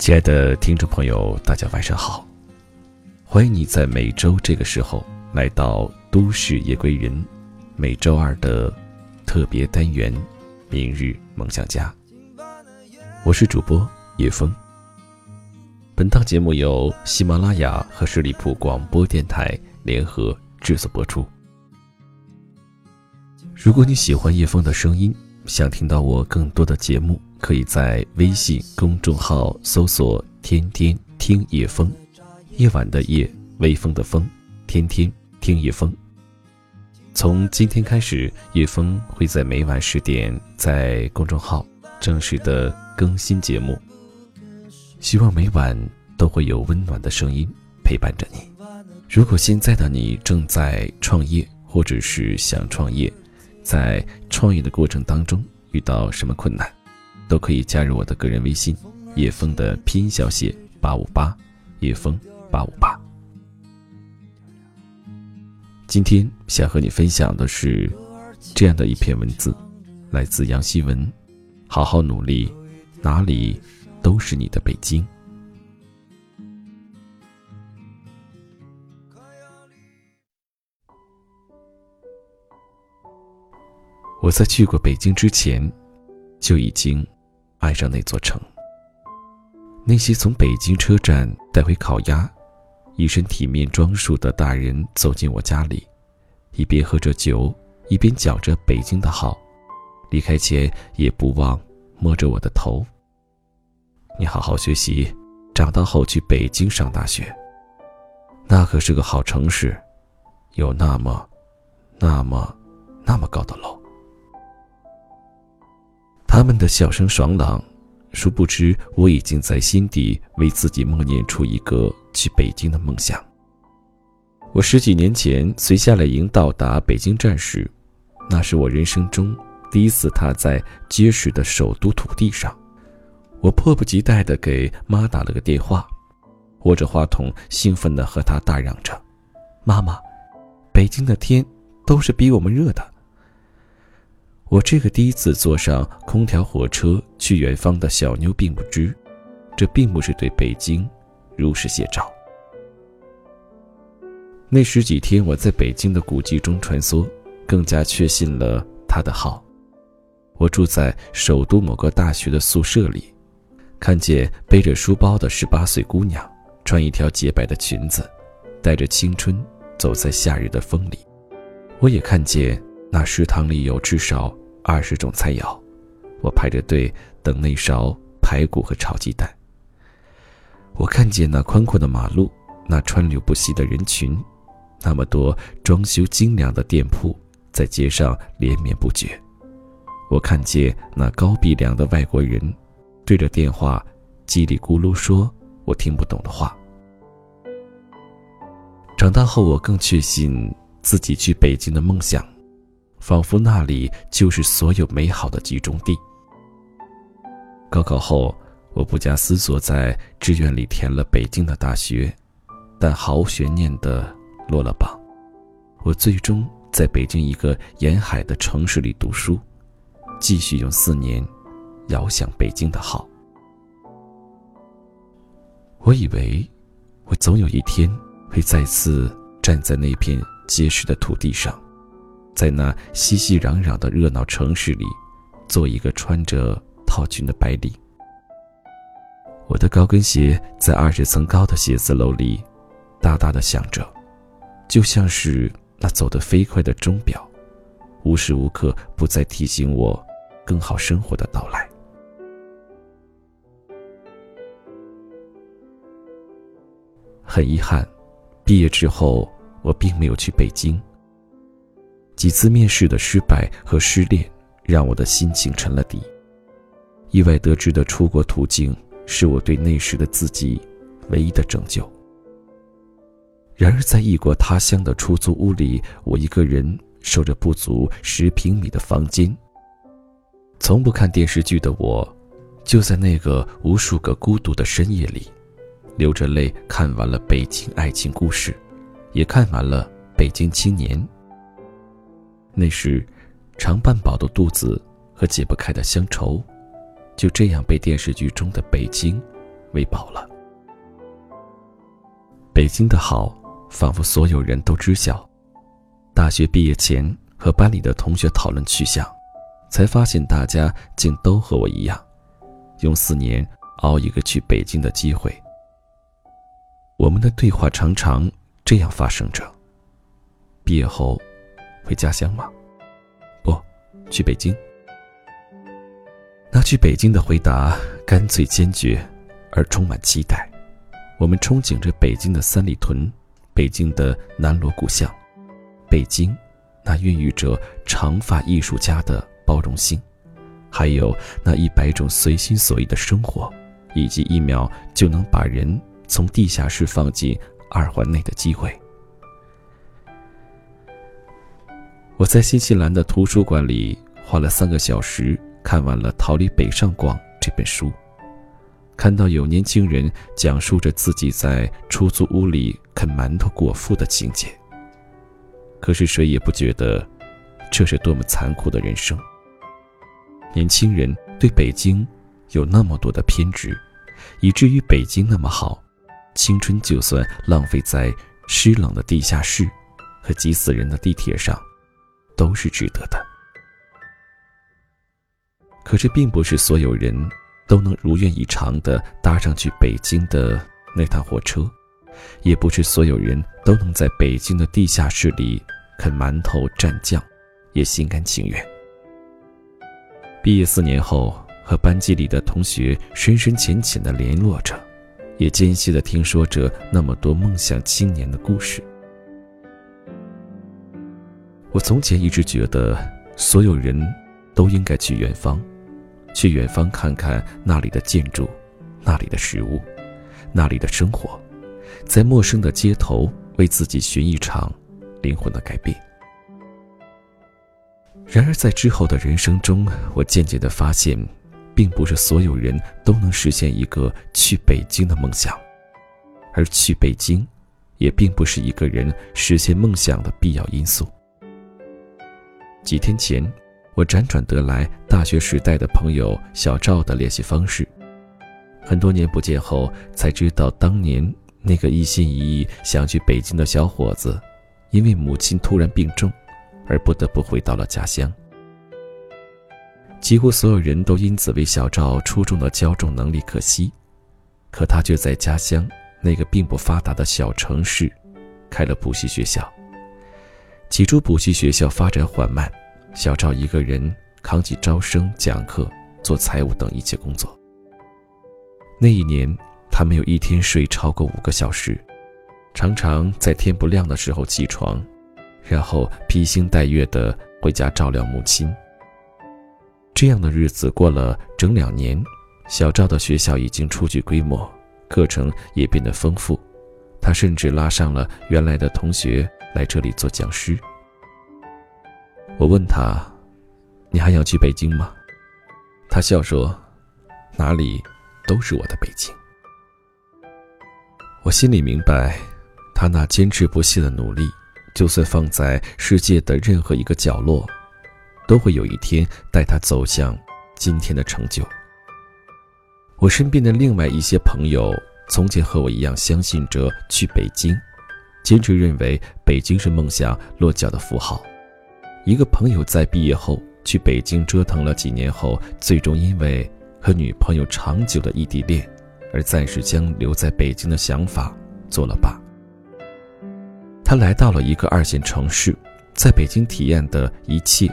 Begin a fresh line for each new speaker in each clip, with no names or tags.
亲爱的听众朋友，大家晚上好！欢迎你在每周这个时候来到《都市夜归人》每周二的特别单元《明日梦想家》。我是主播叶枫。本档节目由喜马拉雅和十里铺广播电台联合制作播出。如果你喜欢叶枫的声音，想听到我更多的节目。可以在微信公众号搜索“天天听夜风”，夜晚的夜，微风的风，天天听夜风。从今天开始，叶风会在每晚十点在公众号正式的更新节目。希望每晚都会有温暖的声音陪伴着你。如果现在的你正在创业，或者是想创业，在创业的过程当中遇到什么困难？都可以加入我的个人微信，叶枫的拼音小写八五八，叶枫八五八。今天想和你分享的是这样的一篇文字，来自杨希文：好好努力，哪里都是你的北京。我在去过北京之前，就已经。爱上那座城。那些从北京车站带回烤鸭、一身体面装束的大人走进我家里，一边喝着酒，一边讲着北京的好，离开前也不忘摸着我的头。你好好学习，长大后去北京上大学。那可是个好城市，有那么、那么、那么高的楼。他们的笑声爽朗，殊不知我已经在心底为自己默念出一个去北京的梦想。我十几年前随夏令营到达北京站时，那是我人生中第一次踏在结实的首都土地上。我迫不及待地给妈打了个电话，握着话筒，兴奋地和她大嚷着：“妈妈，北京的天都是比我们热的。”我这个第一次坐上空调火车去远方的小妞，并不知，这并不是对北京如实写照。那十几天，我在北京的古迹中穿梭，更加确信了他的好。我住在首都某个大学的宿舍里，看见背着书包的十八岁姑娘，穿一条洁白的裙子，带着青春走在夏日的风里。我也看见那食堂里有至少。二十种菜肴，我排着队等那勺排骨和炒鸡蛋。我看见那宽阔的马路，那川流不息的人群，那么多装修精良的店铺在街上连绵不绝。我看见那高鼻梁的外国人，对着电话叽里咕噜说我听不懂的话。长大后，我更确信自己去北京的梦想。仿佛那里就是所有美好的集中地。高考后，我不加思索在志愿里填了北京的大学，但毫无悬念的落了榜。我最终在北京一个沿海的城市里读书，继续用四年遥想北京的好。我以为，我总有一天会再次站在那片结实的土地上。在那熙熙攘攘的热闹城市里，做一个穿着套裙的白领。我的高跟鞋在二十层高的写字楼里，大大的响着，就像是那走得飞快的钟表，无时无刻不在提醒我更好生活的到来。很遗憾，毕业之后我并没有去北京。几次面试的失败和失恋，让我的心情沉了底。意外得知的出国途径，是我对那时的自己唯一的拯救。然而，在异国他乡的出租屋里，我一个人守着不足十平米的房间。从不看电视剧的我，就在那个无数个孤独的深夜里，流着泪看完了《北京爱情故事》，也看完了《北京青年》。那时，常半饱的肚子和解不开的乡愁，就这样被电视剧中的北京喂饱了。北京的好，仿佛所有人都知晓。大学毕业前，和班里的同学讨论去向，才发现大家竟都和我一样，用四年熬一个去北京的机会。我们的对话常常这样发生着：毕业后，回家乡吗？不，去北京。那去北京的回答干脆坚决，而充满期待。我们憧憬着北京的三里屯，北京的南锣鼓巷，北京那孕育着长发艺术家的包容性，还有那一百种随心所欲的生活，以及一秒就能把人。从地下室放进二环内的机会。我在新西兰的图书馆里花了三个小时看完了《逃离北上广》这本书，看到有年轻人讲述着自己在出租屋里啃馒头果腹的情节。可是谁也不觉得这是多么残酷的人生。年轻人对北京有那么多的偏执，以至于北京那么好。青春就算浪费在湿冷的地下室和挤死人的地铁上，都是值得的。可这并不是所有人都能如愿以偿的搭上去北京的那趟火车，也不是所有人都能在北京的地下室里啃馒头蘸酱，也心甘情愿。毕业四年后，和班级里的同学深深浅浅的联络着。也间隙的听说着那么多梦想青年的故事。我从前一直觉得，所有人都应该去远方，去远方看看那里的建筑，那里的食物，那里的生活，在陌生的街头为自己寻一场灵魂的改变。然而，在之后的人生中，我渐渐的发现。并不是所有人都能实现一个去北京的梦想，而去北京，也并不是一个人实现梦想的必要因素。几天前，我辗转得来大学时代的朋友小赵的联系方式，很多年不见后，才知道当年那个一心一意想去北京的小伙子，因为母亲突然病重，而不得不回到了家乡。几乎所有人都因此为小赵出众的骄纵能力可惜，可他却在家乡那个并不发达的小城市，开了补习学校。起初补习学校发展缓慢，小赵一个人扛起招生、讲课、做财务等一切工作。那一年，他没有一天睡超过五个小时，常常在天不亮的时候起床，然后披星戴月地回家照料母亲。这样的日子过了整两年，小赵的学校已经初具规模，课程也变得丰富。他甚至拉上了原来的同学来这里做讲师。我问他：“你还想去北京吗？”他笑说：“哪里都是我的北京。”我心里明白，他那坚持不懈的努力，就算放在世界的任何一个角落。都会有一天带他走向今天的成就。我身边的另外一些朋友，从前和我一样相信着去北京，坚持认为北京是梦想落脚的符号。一个朋友在毕业后去北京折腾了几年后，最终因为和女朋友长久的异地恋，而暂时将留在北京的想法做了罢。他来到了一个二线城市，在北京体验的一切。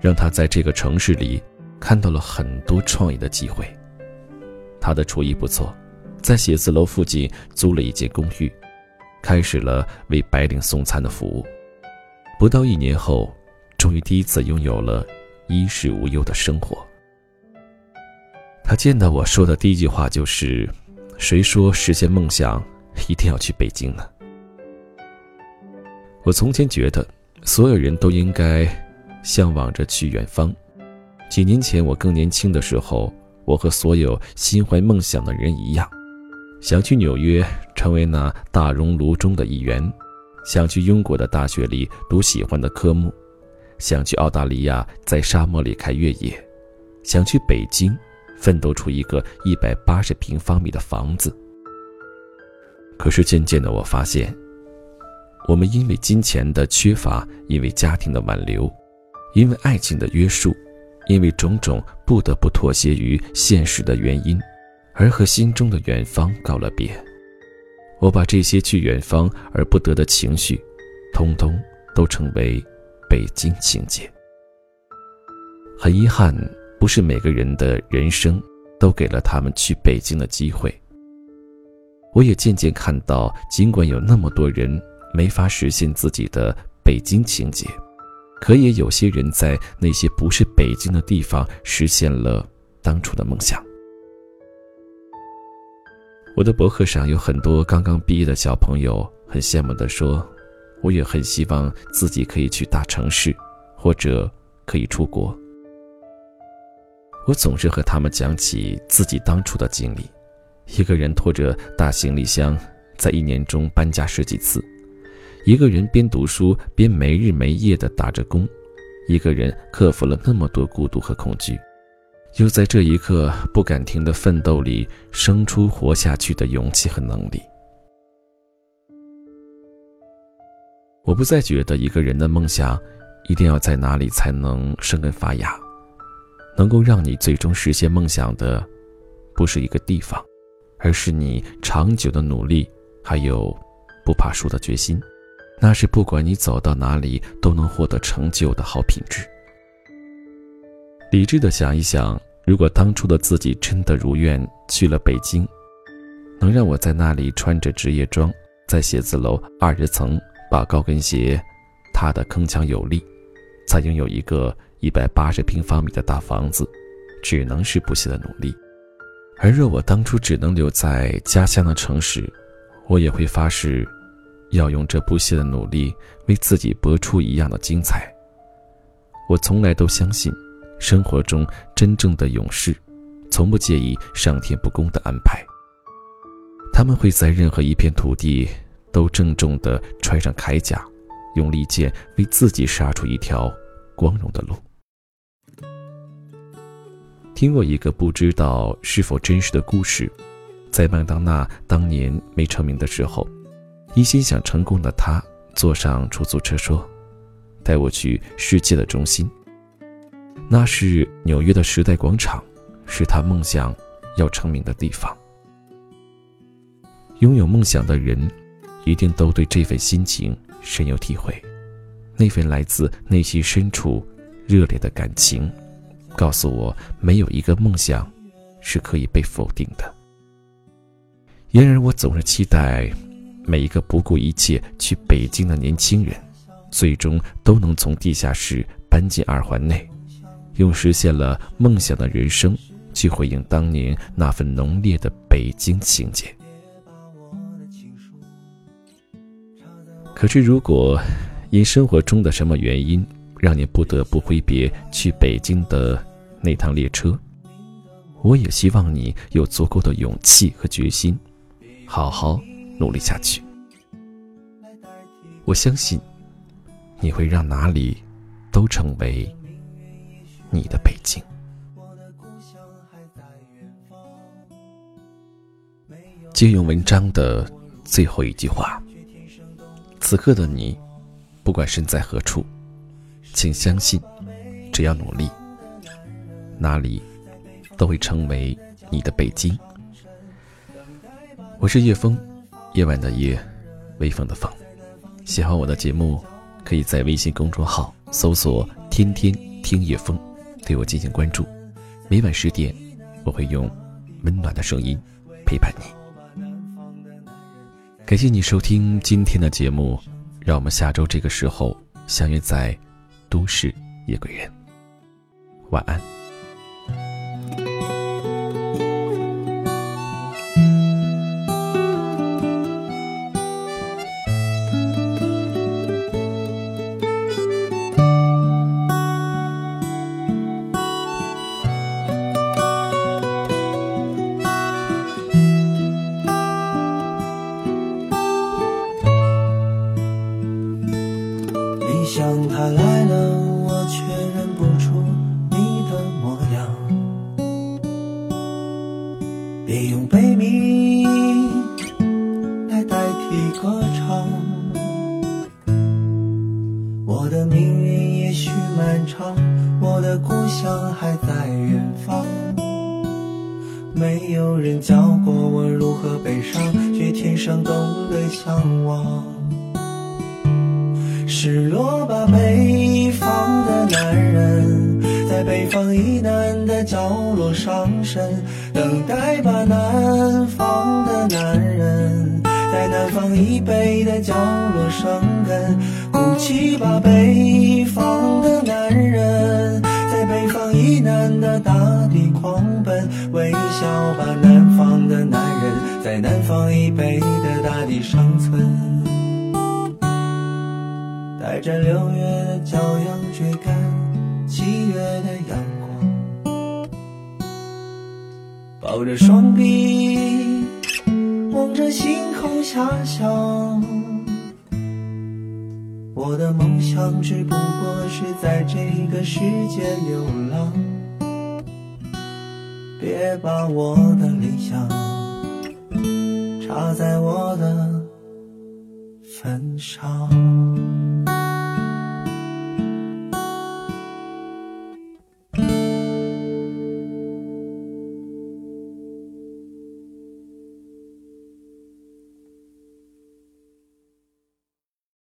让他在这个城市里看到了很多创业的机会。他的厨艺不错，在写字楼附近租了一间公寓，开始了为白领送餐的服务。不到一年后，终于第一次拥有了衣食无忧的生活。他见到我说的第一句话就是：“谁说实现梦想一定要去北京呢？”我从前觉得，所有人都应该。向往着去远方。几年前，我更年轻的时候，我和所有心怀梦想的人一样，想去纽约成为那大熔炉中的一员，想去英国的大学里读喜欢的科目，想去澳大利亚在沙漠里开越野，想去北京奋斗出一个一百八十平方米的房子。可是渐渐的，我发现，我们因为金钱的缺乏，因为家庭的挽留，因为爱情的约束，因为种种不得不妥协于现实的原因，而和心中的远方告了别。我把这些去远方而不得的情绪，通通都称为北京情节。很遗憾，不是每个人的人生都给了他们去北京的机会。我也渐渐看到，尽管有那么多人没法实现自己的北京情节，可也有些人在那些不是北京的地方实现了当初的梦想。我的博客上有很多刚刚毕业的小朋友，很羡慕地说：“我也很希望自己可以去大城市，或者可以出国。”我总是和他们讲起自己当初的经历。一个人拖着大行李箱，在一年中搬家十几次；一个人边读书边没日没夜地打着工；一个人克服了那么多孤独和恐惧，又在这一刻不敢停的奋斗里生出活下去的勇气和能力。我不再觉得一个人的梦想一定要在哪里才能生根发芽，能够让你最终实现梦想的，不是一个地方。而是你长久的努力，还有不怕输的决心，那是不管你走到哪里都能获得成就的好品质。理智的想一想，如果当初的自己真的如愿去了北京，能让我在那里穿着职业装，在写字楼二十层把高跟鞋踏得铿锵有力，才拥有一个一百八十平方米的大房子，只能是不懈的努力。而若我当初只能留在家乡的城市，我也会发誓，要用这不懈的努力为自己搏出一样的精彩。我从来都相信，生活中真正的勇士，从不介意上天不公的安排。他们会在任何一片土地都郑重地穿上铠甲，用利剑为自己杀出一条光荣的路。听过一个不知道是否真实的故事，在麦当娜当年没成名的时候，一心想成功的他坐上出租车说：“带我去世界的中心。”那是纽约的时代广场，是他梦想要成名的地方。拥有梦想的人，一定都对这份心情深有体会，那份来自内心深处热烈的感情。告诉我，没有一个梦想是可以被否定的。然而，我总是期待每一个不顾一切去北京的年轻人，最终都能从地下室搬进二环内，用实现了梦想的人生去回应当年那份浓烈的北京情节。可是，如果因生活中的什么原因，让你不得不挥别去北京的那趟列车，我也希望你有足够的勇气和决心，好好努力下去。我相信，你会让哪里都成为你的北京。借用文章的最后一句话：此刻的你，不管身在何处。请相信，只要努力，哪里都会成为你的北京。我是叶枫，夜晚的夜，微风的风。喜欢我的节目，可以在微信公众号搜索“天天听叶枫”，对我进行关注。每晚十点，我会用温暖的声音陪伴你。感谢你收听今天的节目，让我们下周这个时候相约在。都市夜归人，晚安。
已歌唱我的命运也许漫长我的故乡还在远方。没有人教过我如何悲伤却天生懂得向往。失落吧北方的男人在北方以南的角落伤神等待吧南方的男人。在南方以北的角落生根。哭泣吧，北方的男人，在北方以南的大地狂奔。微笑吧，南方的男人，在南方以北的大地生存。带着六月的骄阳追赶七月的阳光，抱着双臂望着星遐想。我的梦想只不过是在这个世界流浪。别把我的理想插在我的坟上。